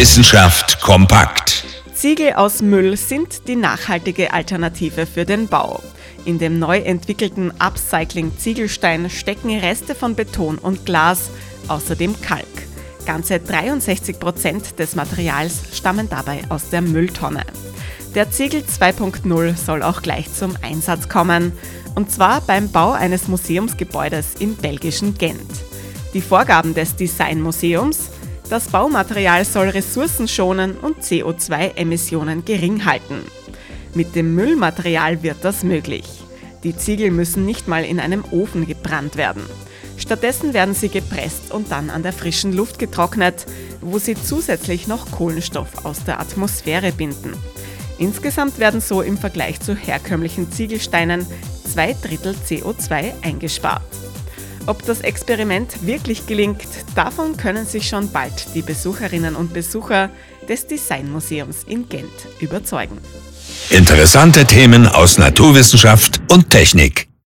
Wissenschaft kompakt. Ziegel aus Müll sind die nachhaltige Alternative für den Bau. In dem neu entwickelten Upcycling Ziegelstein stecken Reste von Beton und Glas, außerdem Kalk. Ganze 63 Prozent des Materials stammen dabei aus der Mülltonne. Der Ziegel 2.0 soll auch gleich zum Einsatz kommen, und zwar beim Bau eines Museumsgebäudes im belgischen Gent. Die Vorgaben des Designmuseums das Baumaterial soll Ressourcen schonen und CO2-Emissionen gering halten. Mit dem Müllmaterial wird das möglich. Die Ziegel müssen nicht mal in einem Ofen gebrannt werden. Stattdessen werden sie gepresst und dann an der frischen Luft getrocknet, wo sie zusätzlich noch Kohlenstoff aus der Atmosphäre binden. Insgesamt werden so im Vergleich zu herkömmlichen Ziegelsteinen zwei Drittel CO2 eingespart. Ob das Experiment wirklich gelingt, davon können sich schon bald die Besucherinnen und Besucher des Designmuseums in Gent überzeugen. Interessante Themen aus Naturwissenschaft und Technik.